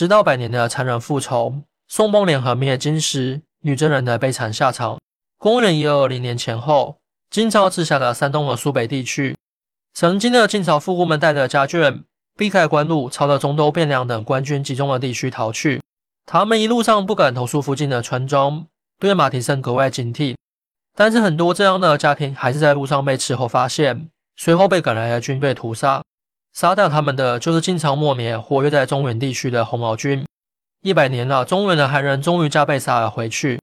直到百年的残忍复仇，宋邦联合灭金时女真人的悲惨下场。公元一二二零年前后，金朝治下的山东和苏北地区，曾经的晋朝富户们带着家眷，避开官路，朝着中都、汴梁等官军集中的地区逃去。他们一路上不敢投诉附近的村庄，对马蹄声格外警惕。但是很多这样的家庭还是在路上被斥候发现，随后被赶来的军队屠杀。杀掉他们的就是晋朝末年活跃在中原地区的红毛军。一百年了，中原的汉人终于加倍杀了回去。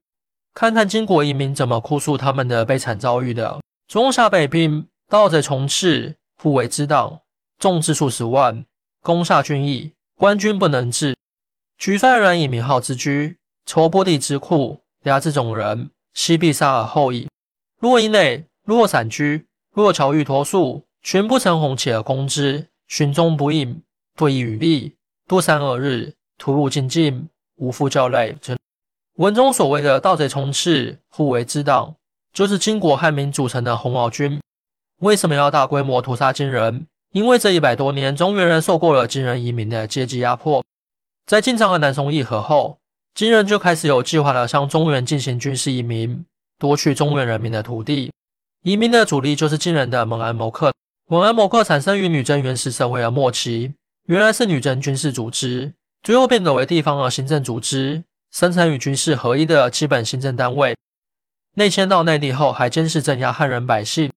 看看金国移民怎么哭诉他们的悲惨遭遇的：中下北兵，盗贼充斥，护卫之党，众至数十万，攻下军邑，官军不能治。举犯人以名号之居，筹波地之库，压制种人，西必杀而后已。若以内，若散居，若侨欲脱粟，全不成红起而攻之。寻踪不应，不遗余力，多三二日，徒入进境，无复教累。文中所谓的盗贼充斥，互为之党，就是金国汉民组成的红毛军。为什么要大规模屠杀金人？因为这一百多年，中原人受过了金人移民的阶级压迫。在晋朝和南宋议和后，金人就开始有计划的向中原进行军事移民，夺取中原人民的土地。移民的主力就是金人的蒙安谋克。蒙安谋克产生于女真原始社会的末期，原来是女真军事组织，最后变革为地方的行政组织，生产与军事合一的基本行政单位。内迁到内地后，还监视镇压汉人百姓。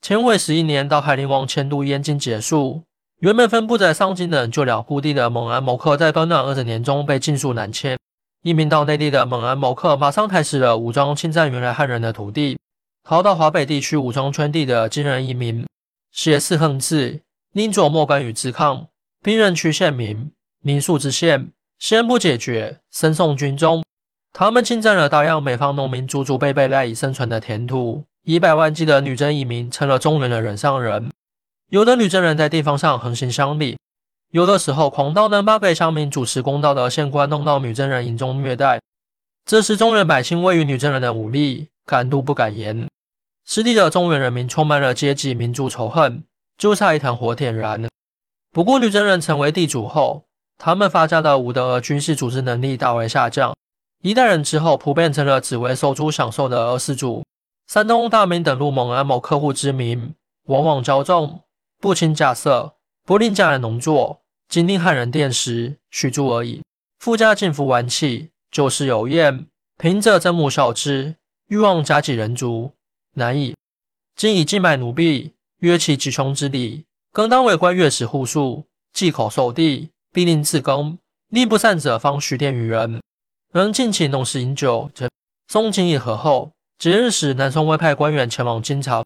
乾徽十一年，到海陵王迁都燕京结束，原本分布在上京等旧辽故地的蒙安谋克，在短短二十年中被尽数南迁。移民到内地的蒙安谋克，马上开始了武装侵占原来汉人的土地。逃到华北地区武装圈地的金人移民。写四横字，宁左莫敢与之抗。兵人区县民，民宿之县，先不解决，深送军中。他们侵占了大量北方农民祖祖辈辈赖以生存的田土，以百万计的女真移民成了中原的人上人。有的女真人在地方上横行乡里，有的时候狂盗能把北乡民主持公道的县官弄到女真人营中虐待。这时中原百姓位于女真人的武力，敢怒不敢言。失地的中原人民充满了阶级民族仇恨，就差一团火点燃。不过，女真人成为地主后，他们发家的武德和军事组织能力大为下降。一代人之后，普遍成了只为收租享受的二世主。山东大名等入蒙安某客户之名，往往骄纵，不轻架色，不令家人农作，仅令汉人佃食，许诸而已。富家尽服玩器，旧事有宴，贫者憎母孝之，欲望家己人足。难以。今以境买奴婢，约其极穷之礼，更当为官月食户数，忌口受地，必令自宫。力不善者，方许殿于人。仍尽情弄事饮酒。宋金议和后，节日时，南宋会派官员前往金朝。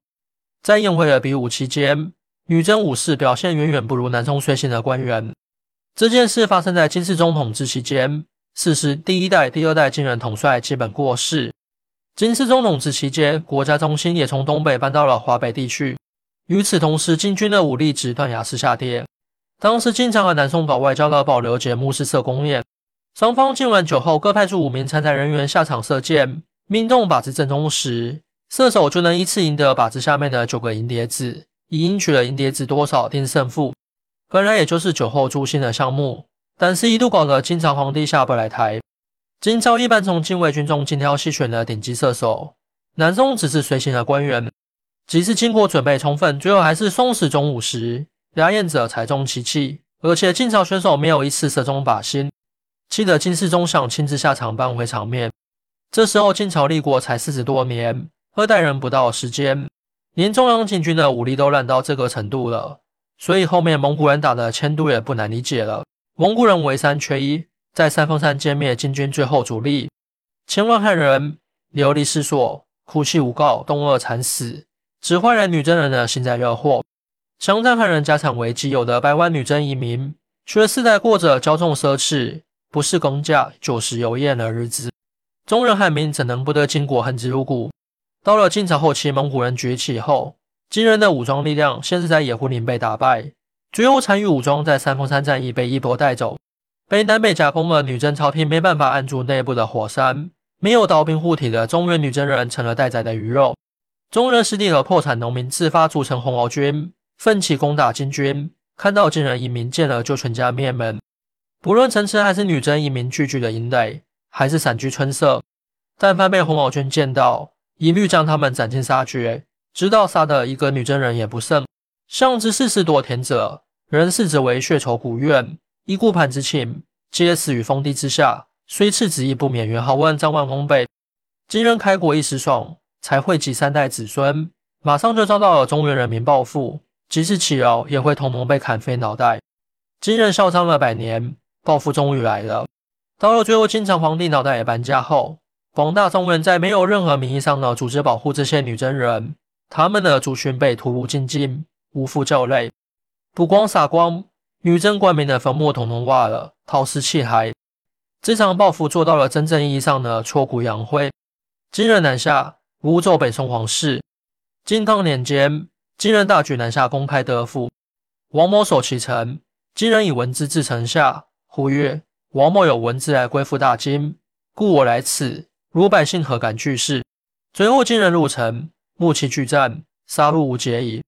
在宴会的比武期间，女真武士表现远远不如南宋随行的官员。这件事发生在金世宗统治期间，此时第一代、第二代金人统帅基本过世。金世宗统治期间，国家中心也从东北搬到了华北地区。与此同时，金军的武力值断崖式下跌。当时，金朝和南宋搞外交的保留节目是射弓宴，双方敬完酒后，各派出五名参赛人员下场射箭，命中靶子正中时，射手就能依次赢得靶子下面的九个银碟子，以赢取了银碟子多少定胜负。本来也就是酒后助兴的项目，但是一度搞得金朝皇帝下不来台。金朝一般从禁卫军中精挑细选的顶级射手，南宋只是随行的官员。即使经过准备充分，最后还是宋时中午时，压验者才中其气。而且晋朝选手没有一次射中靶心，气得金世宗想亲自下场扳回场面。这时候晋朝立国才四十多年，二代人不到时间，连中央禁军的武力都烂到这个程度了，所以后面蒙古人打的迁都也不难理解了。蒙古人围三缺一。在三峰山歼灭金军最后主力，千万汉人流离失所，哭泣无告，冻饿惨死，只换来女真人的幸灾乐祸。乡战汉人家产危机，有的百万女真移民却世代过着骄纵奢侈、不是公价、酒食油盐的日子。中原汉民怎能不得金国恨之入骨？到了晋朝后期，蒙古人崛起后，金人的武装力量先是在野狐岭被打败，最后参与武装在三峰山战役被一波带走。被南北夹攻的女真朝廷没办法按住内部的火山，没有刀兵护体的中原女真人成了待宰的鱼肉。中原失地和破产农民自发组成红毛军，奋起攻打金军。看到金人移民，见了就全家灭门。不论陈池还是女真移民聚居的营垒，还是散居村舍，但凡被红毛军见到，一律将他们斩尽杀绝，直到杀的一个女真人也不剩。上至世事多田者，人视之为血仇古怨，一顾盘之情，皆死于封地之下。虽赤子亦不免元好问张万公辈。今人开国一时爽，才惠及三代子孙，马上就遭到了中原人民报复，即使起饶，也会同盟被砍飞脑袋。金人嚣张了百年，报复终于来了。到了最后，金朝皇帝脑袋也搬家后，广大中人在没有任何名义上的组织保护这些女真人，他们的族群被屠戮尽尽，无父教类，不光撒光，女真官民的坟墓统统挖了，掏尸弃骸。这场报复做到了真正意义上的挫骨扬灰。金人南下，乌奏北宋皇室。金汤年间，金人大举南下，公开得府。王某守其城，金人以文字至城下，呼曰：“王某有文字来归附大金，故我来此。如百姓何敢拒事？”随后，金人入城，幕旗拒战，杀戮无节矣。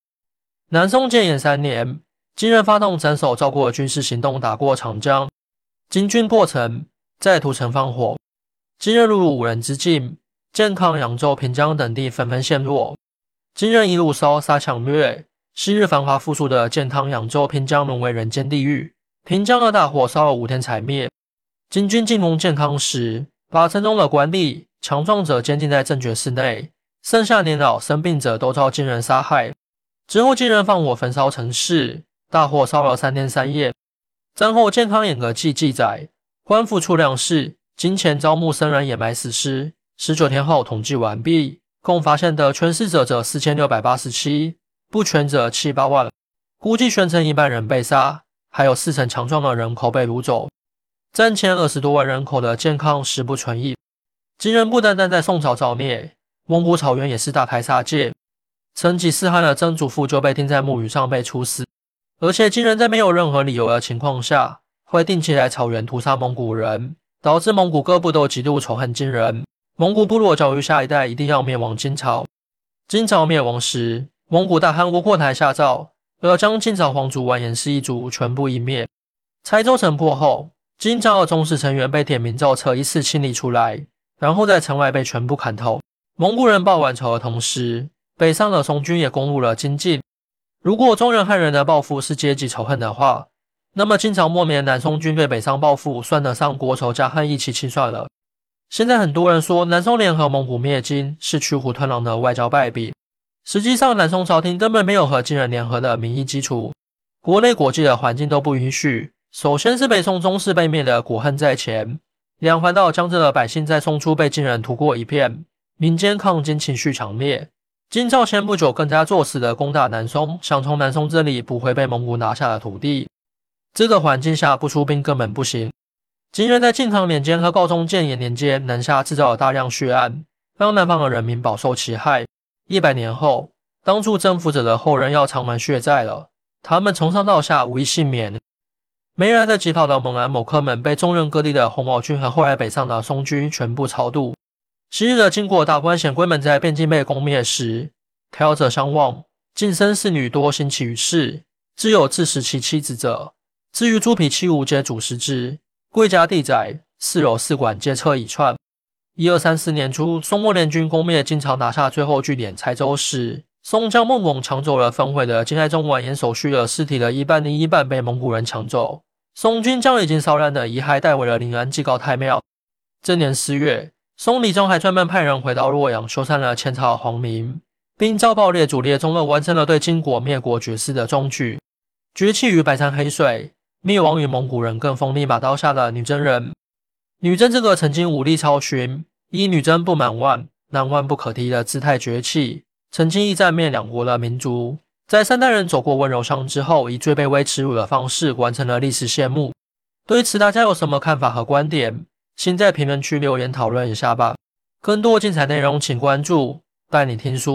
南宋建炎三年，金人发动斩首赵国的军事行动，打过长江。金军破城。在屠城放火，金人入入五人之境，健康、扬州、平江等地纷纷陷落。金人一路烧杀抢掠，昔日繁华富庶的健康、扬州、平江沦为人间地狱。平江的大火烧了五天才灭。金军进攻健康时，把城中的官吏、强壮者监禁在正觉寺内，剩下年老生病者都遭金人杀害。之后，金人放火焚烧城市，大火烧了三天三夜。战后，健康演革记记载。官府出粮食、金钱招募僧人掩埋死尸。十九天后统计完毕，共发现的全死者者四千六百八十七，不全者七八万。估计全城一半人被杀，还有四成强壮的人口被掳走。战前二十多万人口的健康实不存疑。金人不单单在宋朝造灭，蒙古草原也是大开杀戒。成吉思汗的曾祖父就被钉在木鱼上被处死，而且金人在没有任何理由的情况下。会定期来草原屠杀蒙古人，导致蒙古各部都极度仇恨金人。蒙古部落教育下一代一定要灭亡金朝。金朝灭亡时，蒙古大汗窝阔台下诏，要将金朝皇族完颜氏一族全部一灭。蔡州城破后，金朝的宗室成员被点名造册，一次清理出来，然后在城外被全部砍头。蒙古人报完仇的同时，北上的宋军也攻入了金境。如果中原汉人的报复是阶级仇恨的话，那么，金朝末年，南宋军队北上报复，算得上国仇家恨一起清算了。现在很多人说，南宋联合蒙古灭金是驱虎吞狼的外交败笔。实际上，南宋朝廷根本没有和金人联合的民意基础，国内国际的环境都不允许。首先是北宋宗室被灭的国恨在前，两环道江浙的百姓在宋初被金人屠过一片，民间抗金情绪强烈。金朝前不久更加作死的攻打南宋，想从南宋这里补回被蒙古拿下的土地。这个环境下不出兵根本不行。金人在晋唐年间和高宗建炎年间南下制造了大量血案，让南方的人民饱受其害。一百年后，当初征服者的后人要偿还血债了，他们从上到下无一幸免。没来得及跑的蒙安某克们被中原各地的红毛军和后来北上的松军全部超度。昔日的金国大官显贵们在边境被攻灭时，挑者相望，晋身侍女多兴起于世，只有自食其妻子者。至于猪皮器物皆主食之，贵家地宅、四楼四馆皆车以串。一二三四年初，宋末联军攻灭金朝，拿下最后据点蔡州时，宋将孟拱抢走了焚毁的金哀宗完颜守绪的尸体的一半，另一半被蒙古人抢走。宋军将已经烧烂的遗骸带回了临安祭告太庙。这年四月，宋理宗还专门派人回到洛阳，修缮了前朝皇陵，并诏报列祖列宗，完成了对金国灭国绝世的壮举，崛起于百山黑水。灭亡于蒙古人更锋利把刀下的女真人，女真这个曾经武力超群、以女真不满万、难万不可敌的姿态崛起，曾经一战灭两国的民族，在三代人走过温柔乡之后，以最卑微耻辱的方式完成了历史谢幕。对此，大家有什么看法和观点？请在评论区留言讨论一下吧。更多精彩内容，请关注带你听书。